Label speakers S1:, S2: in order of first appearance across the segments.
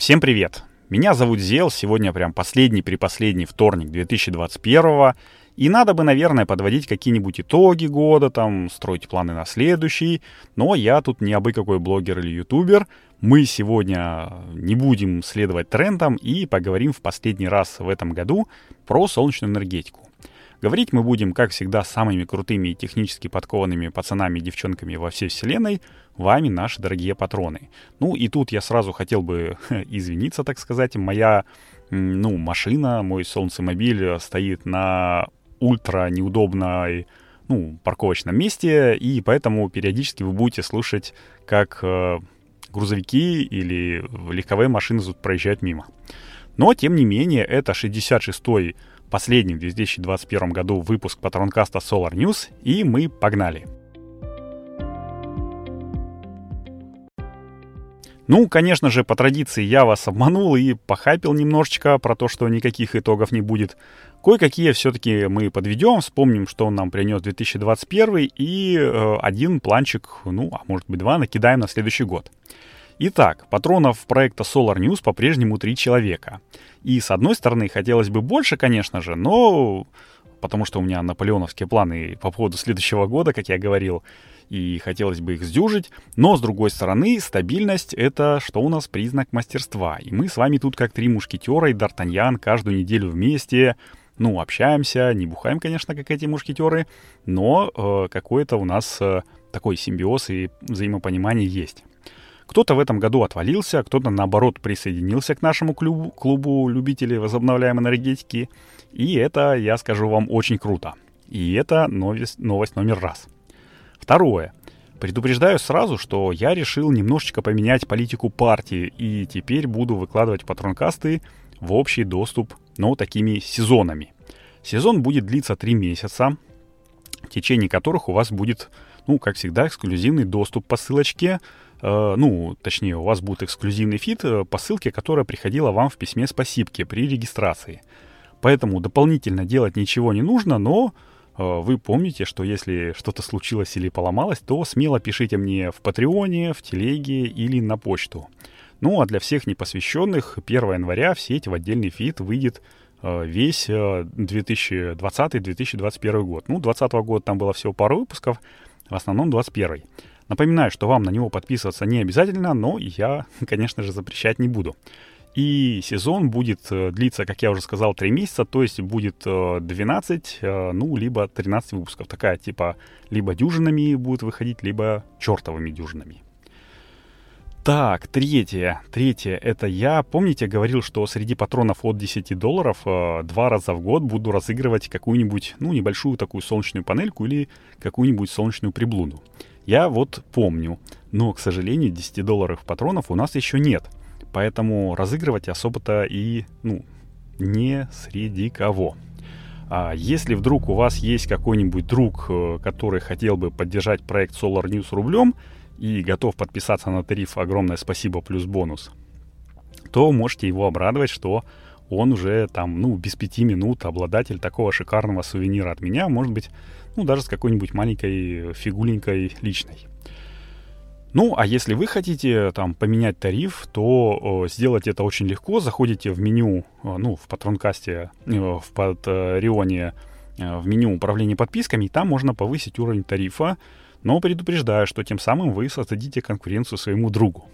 S1: Всем привет! Меня зовут Зел, сегодня прям последний при последний вторник 2021 и надо бы, наверное, подводить какие-нибудь итоги года, там, строить планы на следующий, но я тут не абы какой блогер или ютубер, мы сегодня не будем следовать трендам и поговорим в последний раз в этом году про солнечную энергетику. Говорить мы будем, как всегда, с самыми крутыми и технически подкованными пацанами и девчонками во всей вселенной, вами, наши дорогие патроны. Ну и тут я сразу хотел бы извиниться, так сказать. Моя ну, машина, мой солнцемобиль стоит на ультра неудобной ну, парковочном месте, и поэтому периодически вы будете слушать, как э, грузовики или легковые машины тут проезжают мимо. Но, тем не менее, это 66-й последний в 2021 году выпуск патронкаста Solar News, и мы погнали. Ну, конечно же, по традиции я вас обманул и похайпил немножечко про то, что никаких итогов не будет. Кое-какие все-таки мы подведем, вспомним, что он нам принес 2021 и э, один планчик, ну, а может быть два, накидаем на следующий год. Итак, патронов проекта Solar News по-прежнему три человека. И с одной стороны, хотелось бы больше, конечно же, но потому что у меня наполеоновские планы по поводу следующего года, как я говорил, и хотелось бы их сдюжить. Но, с другой стороны, стабильность — это что у нас признак мастерства. И мы с вами тут как три мушкетера и Д'Артаньян каждую неделю вместе, ну, общаемся, не бухаем, конечно, как эти мушкетеры, но э, какой-то у нас э, такой симбиоз и взаимопонимание есть. Кто-то в этом году отвалился, кто-то, наоборот, присоединился к нашему клубу, клубу любителей возобновляемой энергетики. И это, я скажу вам, очень круто. И это новость, новость номер раз. Второе. Предупреждаю сразу, что я решил немножечко поменять политику партии, и теперь буду выкладывать патронкасты в общий доступ, но такими сезонами. Сезон будет длиться 3 месяца, в течение которых у вас будет, ну, как всегда, эксклюзивный доступ по ссылочке ну, точнее, у вас будет эксклюзивный фит э, по ссылке, которая приходила вам в письме спасибки при регистрации. Поэтому дополнительно делать ничего не нужно, но э, вы помните, что если что-то случилось или поломалось, то смело пишите мне в Патреоне, в Телеге или на почту. Ну, а для всех непосвященных 1 января в сеть в отдельный фит выйдет весь 2020-2021 год. Ну, 2020 года там было всего пару выпусков, в основном 21. Напоминаю, что вам на него подписываться не обязательно, но я, конечно же, запрещать не буду. И сезон будет э, длиться, как я уже сказал, 3 месяца, то есть будет 12, э, э, ну, либо 13 выпусков. Такая типа либо дюжинами будет выходить, либо чертовыми дюжинами. Так, третье. Третье. Это я, помните, говорил, что среди патронов от 10 долларов э, два раза в год буду разыгрывать какую-нибудь, ну, небольшую такую солнечную панельку или какую-нибудь солнечную приблуду. Я вот помню, но, к сожалению, 10 долларов патронов у нас еще нет. Поэтому разыгрывать особо-то и, ну, не среди кого. А если вдруг у вас есть какой-нибудь друг, э, который хотел бы поддержать проект Solar News рублем и готов подписаться на тариф «Огромное спасибо плюс бонус», то можете его обрадовать, что он уже там, ну, без пяти минут обладатель такого шикарного сувенира от меня, может быть, ну, даже с какой-нибудь маленькой фигуленькой личной. Ну, а если вы хотите там поменять тариф, то э, сделать это очень легко. Заходите в меню, э, ну, в патронкасте, э, в Патреоне, э, в меню управления подписками, и там можно повысить уровень тарифа, но предупреждаю, что тем самым вы создадите конкуренцию своему другу.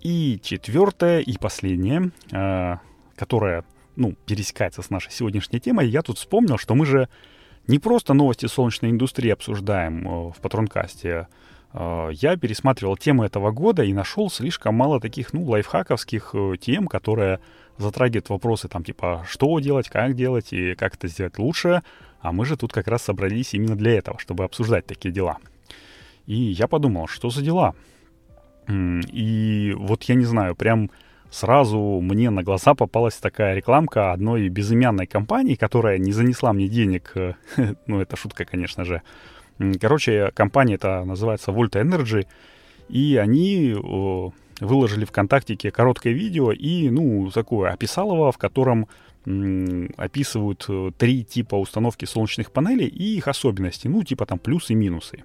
S1: И четвертое и последнее, э, которое, ну, пересекается с нашей сегодняшней темой, я тут вспомнил, что мы же не просто новости солнечной индустрии обсуждаем э, в Патронкасте. Э, я пересматривал темы этого года и нашел слишком мало таких, ну, лайфхаковских э, тем, которые затрагивают вопросы там типа, что делать, как делать и как это сделать лучше. А мы же тут как раз собрались именно для этого, чтобы обсуждать такие дела. И я подумал, что за дела? И вот я не знаю, прям сразу мне на глаза попалась такая рекламка одной безымянной компании, которая не занесла мне денег. ну, это шутка, конечно же. Короче, компания это называется Volta Energy, и они выложили ВКонтактике короткое видео и, ну, такое, описал его, в котором описывают э, три типа установки солнечных панелей и их особенности, ну, типа там плюсы и минусы.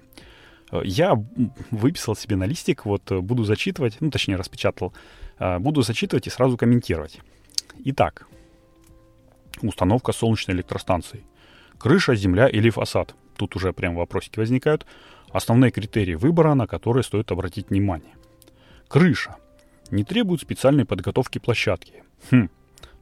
S1: Э, я выписал себе на листик, вот э, буду зачитывать, ну, точнее, распечатал Э, буду зачитывать и сразу комментировать. Итак, установка солнечной электростанции. Крыша, земля или фасад. Тут уже прям вопросики возникают. Основные критерии выбора, на которые стоит обратить внимание. Крыша. Не требует специальной подготовки площадки. Хм,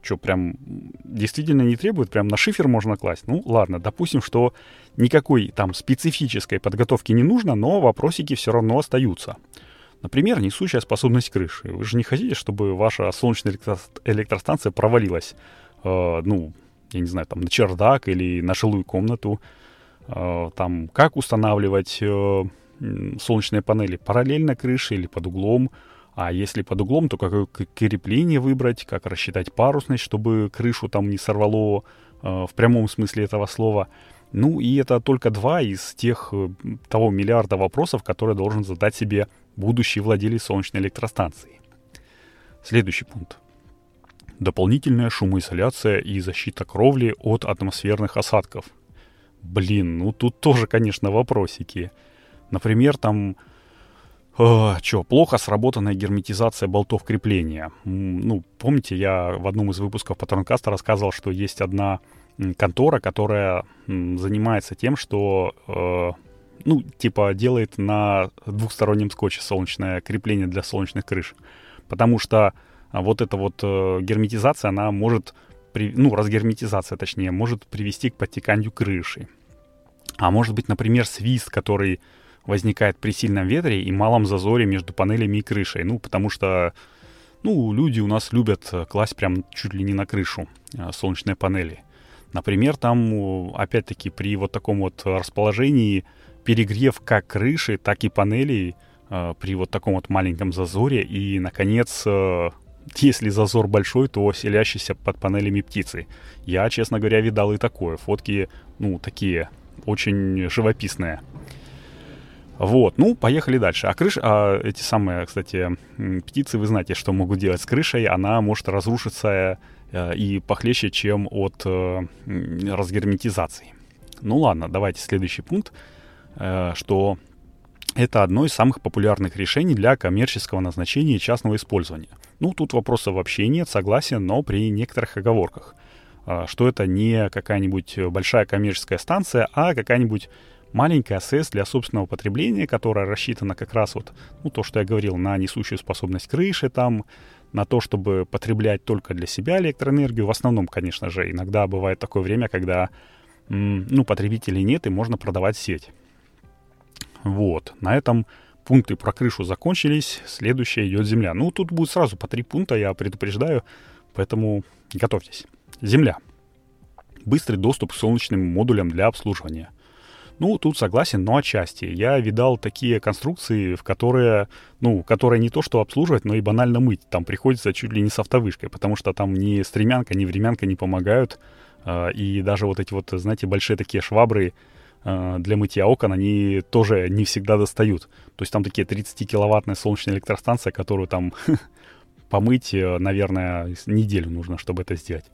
S1: что, прям действительно не требует? Прям на шифер можно класть? Ну, ладно, допустим, что никакой там специфической подготовки не нужно, но вопросики все равно остаются. Например, несущая способность крыши. Вы же не хотите, чтобы ваша солнечная электростанция провалилась, э, ну, я не знаю, там, на чердак или на жилую комнату. Э, там, как устанавливать э, солнечные панели параллельно крыше или под углом. А если под углом, то какое крепление выбрать, как рассчитать парусность, чтобы крышу там не сорвало э, в прямом смысле этого слова. Ну и это только два из тех э, того миллиарда вопросов, которые должен задать себе будущий владелец солнечной электростанции. Следующий пункт. Дополнительная шумоизоляция и защита кровли от атмосферных осадков. Блин, ну тут тоже, конечно, вопросики. Например, там Э, Че, плохо сработанная герметизация болтов крепления. Ну, помните, я в одном из выпусков Патронкаста рассказывал, что есть одна контора, которая занимается тем, что, э, ну, типа, делает на двухстороннем скотче солнечное крепление для солнечных крыш. Потому что вот эта вот э, герметизация, она может, при, ну, разгерметизация, точнее, может привести к подтеканию крыши. А может быть, например, свист, который возникает при сильном ветре и малом зазоре между панелями и крышей. Ну, потому что, ну, люди у нас любят э, класть прям чуть ли не на крышу э, солнечные панели. Например, там, опять-таки, при вот таком вот расположении перегрев как крыши, так и панелей э, при вот таком вот маленьком зазоре. И, наконец, если зазор большой, то селящийся под панелями птицы. Я, честно говоря, видал и такое. Фотки, ну, такие очень живописные. Вот, ну, поехали дальше. А крыша, а эти самые, кстати, птицы, вы знаете, что могут делать с крышей. Она может разрушиться э, и похлеще, чем от э, разгерметизации. Ну ладно, давайте следующий пункт, э, что это одно из самых популярных решений для коммерческого назначения и частного использования. Ну, тут вопросов вообще нет, согласен, но при некоторых оговорках. Что это не какая-нибудь большая коммерческая станция, а какая-нибудь маленькая АСС для собственного потребления, которая рассчитана как раз вот, ну, то, что я говорил, на несущую способность крыши там, на то, чтобы потреблять только для себя электроэнергию. В основном, конечно же, иногда бывает такое время, когда, ну, потребителей нет и можно продавать сеть. Вот, на этом пункты про крышу закончились, следующая идет земля. Ну, тут будет сразу по три пункта, я предупреждаю, поэтому готовьтесь. Земля. Быстрый доступ к солнечным модулям для обслуживания – ну, тут согласен, но отчасти. Я видал такие конструкции, в которые, ну, которые не то что обслуживать, но и банально мыть. Там приходится чуть ли не с автовышкой, потому что там ни стремянка, ни времянка не помогают. А, и даже вот эти вот, знаете, большие такие швабры а, для мытья окон, они тоже не всегда достают. То есть там такие 30-киловаттная солнечная электростанция, которую там помыть, э, наверное, неделю нужно, чтобы это сделать.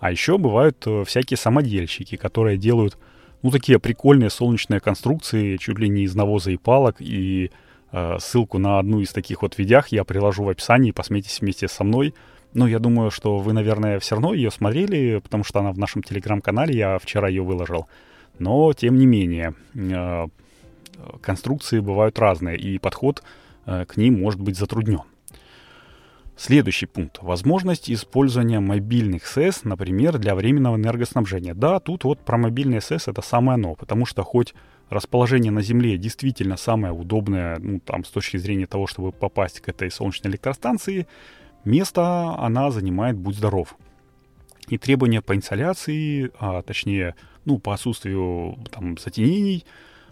S1: А еще бывают э, всякие самодельщики, которые делают ну, такие прикольные солнечные конструкции, чуть ли не из навоза и палок. И э, ссылку на одну из таких вот видях я приложу в описании, посмейтесь вместе со мной. Но я думаю, что вы, наверное, все равно ее смотрели, потому что она в нашем телеграм-канале, я вчера ее выложил. Но, тем не менее, э, конструкции бывают разные, и подход э, к ним может быть затруднен. Следующий пункт. Возможность использования мобильных СЭС, например, для временного энергоснабжения. Да, тут вот про мобильные СЭС это самое оно, потому что хоть расположение на Земле действительно самое удобное, ну, там, с точки зрения того, чтобы попасть к этой солнечной электростанции, место она занимает «Будь здоров». И требования по инсоляции, а, точнее, ну, по отсутствию там затенений,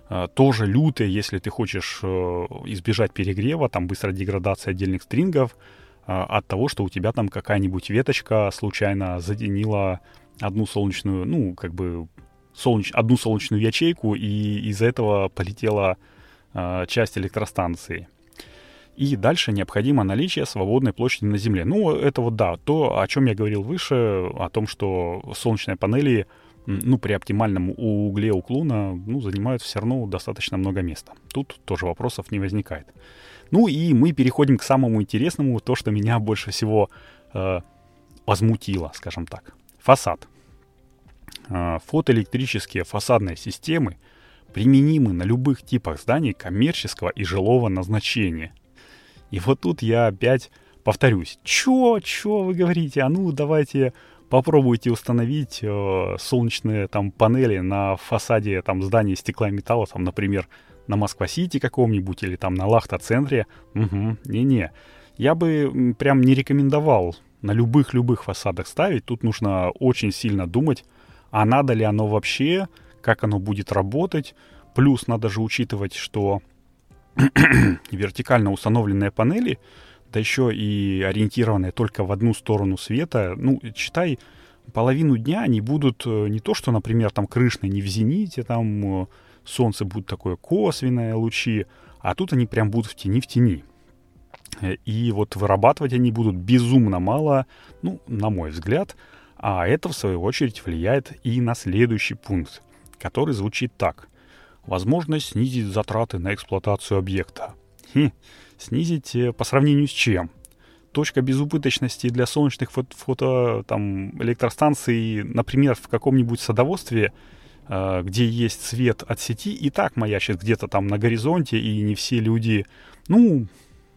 S1: а, тоже лютые, если ты хочешь э, избежать перегрева, там, быстрой деградации отдельных стрингов – от того, что у тебя там какая-нибудь веточка случайно заденила одну солнечную, ну, как бы солнеч... одну солнечную ячейку, и из-за этого полетела э, часть электростанции. И дальше необходимо наличие свободной площади на Земле. Ну, это вот да, то, о чем я говорил выше, о том, что солнечные панели ну, при оптимальном угле уклона, ну, занимают все равно достаточно много места. Тут тоже вопросов не возникает. Ну и мы переходим к самому интересному, то, что меня больше всего э, возмутило, скажем так. Фасад. Э, фотоэлектрические фасадные системы применимы на любых типах зданий коммерческого и жилого назначения. И вот тут я опять повторюсь. Чё, чё вы говорите? А ну, давайте попробуйте установить э, солнечные там панели на фасаде там здания стекла и металла, там, например, на Москва-Сити каком-нибудь или там на Лахта-центре. Угу, не-не. Я бы прям не рекомендовал на любых-любых фасадах ставить. Тут нужно очень сильно думать, а надо ли оно вообще, как оно будет работать. Плюс надо же учитывать, что вертикально установленные панели, да еще и ориентированные только в одну сторону света, ну, читай, половину дня они будут э, не то, что, например, там крышные не в зените, там э, солнце будет такое косвенное, лучи, а тут они прям будут в тени в тени. Э, и вот вырабатывать они будут безумно мало, ну, на мой взгляд, а это, в свою очередь, влияет и на следующий пункт, который звучит так. Возможность снизить затраты на эксплуатацию объекта. Хм, снизить э, по сравнению с чем? Точка безубыточности для солнечных фото, фото там, электростанций, например, в каком-нибудь садоводстве – где есть свет от сети, и так маячит где-то там на горизонте, и не все люди, ну,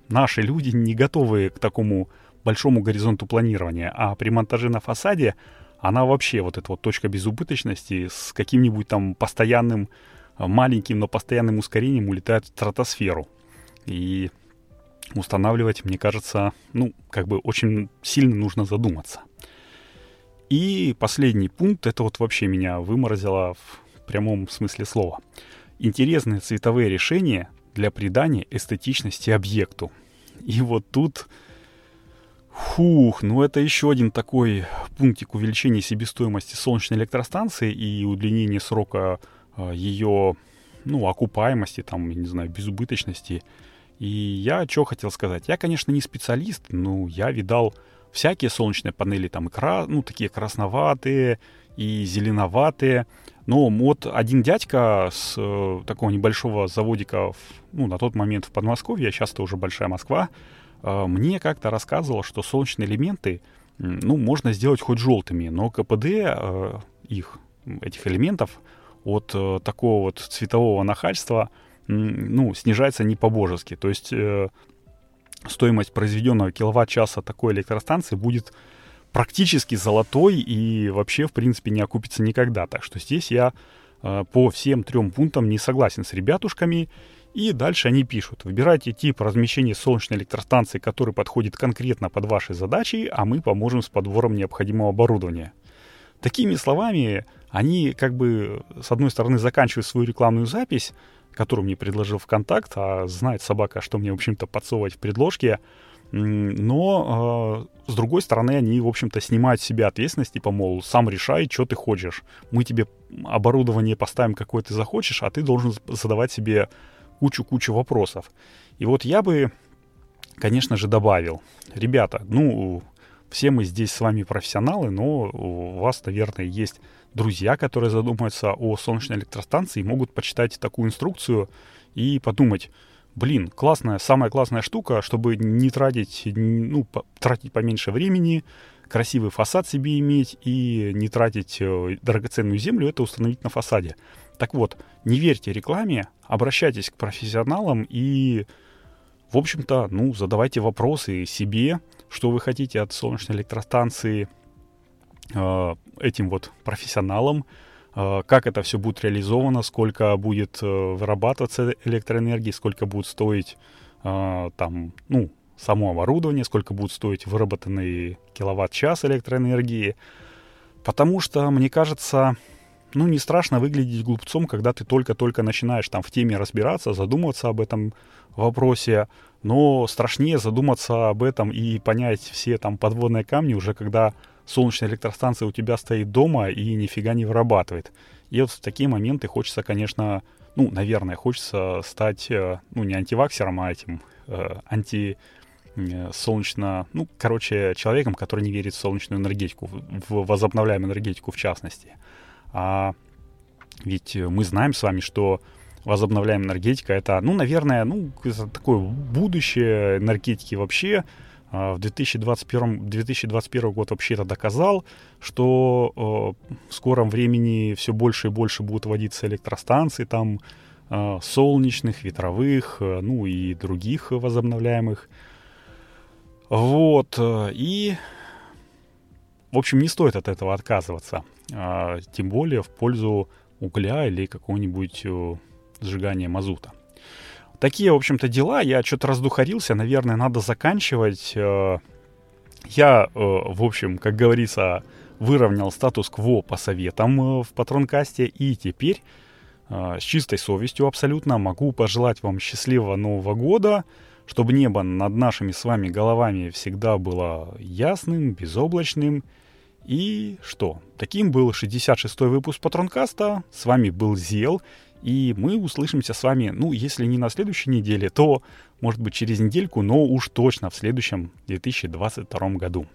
S1: наши люди не готовы к такому большому горизонту планирования. А при монтаже на фасаде она вообще, вот эта вот точка безубыточности с каким-нибудь там постоянным, э, маленьким, но постоянным ускорением улетает в стратосферу. И устанавливать, мне кажется, ну, как бы очень сильно нужно задуматься. И последний пункт, это вот вообще меня выморозило в прямом смысле слова. Интересные цветовые решения для придания эстетичности объекту. И вот тут, фух, ну это еще один такой пунктик увеличения себестоимости солнечной электростанции и удлинения срока э, ее, ну, окупаемости, там, я не знаю, безубыточности. И я что хотел сказать? Я, конечно, не специалист, но я видал всякие солнечные панели, там и кра... ну, такие красноватые и зеленоватые. Но вот один дядька с э, такого небольшого заводика, в, ну, на тот момент в Подмосковье, а сейчас это уже большая Москва, э, мне как-то рассказывал, что солнечные элементы, ну, можно сделать хоть желтыми, но КПД э, их, этих элементов, от э, такого вот цветового нахальства, ну, снижается не по-божески. То есть э, стоимость произведенного киловатт-часа такой электростанции будет практически золотой и вообще, в принципе, не окупится никогда. Так что здесь я э, по всем трем пунктам не согласен с ребятушками. И дальше они пишут, выбирайте тип размещения солнечной электростанции, который подходит конкретно под ваши задачи, а мы поможем с подбором необходимого оборудования. Такими словами, они как бы, с одной стороны, заканчивают свою рекламную запись, которую мне предложил ВКонтакт, а знает собака, что мне, в общем-то, подсовывать в предложке. Но, э, с другой стороны, они, в общем-то, снимают с себя ответственность, типа, мол, сам решай, что ты хочешь. Мы тебе оборудование поставим, какое ты захочешь, а ты должен задавать себе кучу-кучу вопросов. И вот я бы, конечно же, добавил, ребята, ну, все мы здесь с вами профессионалы, но у вас, наверное, есть друзья, которые задумаются о солнечной электростанции, могут почитать такую инструкцию и подумать, блин, классная, самая классная штука, чтобы не тратить, ну, тратить поменьше времени, красивый фасад себе иметь и не тратить э, драгоценную землю, это установить на фасаде. Так вот, не верьте рекламе, обращайтесь к профессионалам и, в общем-то, ну, задавайте вопросы себе, что вы хотите от солнечной электростанции, э, этим вот профессионалам, э, как это все будет реализовано, сколько будет э, вырабатываться электроэнергии, сколько будет стоить там, ну, само оборудование, сколько будет стоить выработанный киловатт-час электроэнергии. Потому что, мне кажется, ну, не страшно выглядеть глупцом, когда ты только-только начинаешь там в теме разбираться, задумываться об этом вопросе, но страшнее задуматься об этом и понять все там подводные камни уже когда солнечная электростанция у тебя стоит дома и нифига не вырабатывает. И вот в такие моменты хочется, конечно, ну, наверное, хочется стать, э, ну, не антиваксером, а этим э, анти э, солнечно, ну, короче, человеком, который не верит в солнечную энергетику, в возобновляемую энергетику в частности. А ведь мы знаем с вами, что возобновляемая энергетика это, ну, наверное, ну, такое будущее энергетики вообще. А, в 2021, 2021 год вообще это доказал, что э, в скором времени все больше и больше будут вводиться электростанции, там э, солнечных, ветровых, э, ну и других возобновляемых. Вот, и, в общем, не стоит от этого отказываться, а, тем более в пользу угля или какого-нибудь сжигания мазута. Такие, в общем-то, дела. Я что-то раздухарился, наверное, надо заканчивать. Э, я, э, в общем, как говорится, выровнял статус-кво по советам э, в Патронкасте. И теперь с чистой совестью абсолютно могу пожелать вам счастливого Нового года, чтобы небо над нашими с вами головами всегда было ясным, безоблачным. И что? Таким был 66-й выпуск Патронкаста. С вами был Зел. И мы услышимся с вами, ну, если не на следующей неделе, то, может быть, через недельку, но уж точно в следующем 2022 году.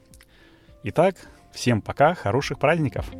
S1: Итак, всем пока, хороших праздников!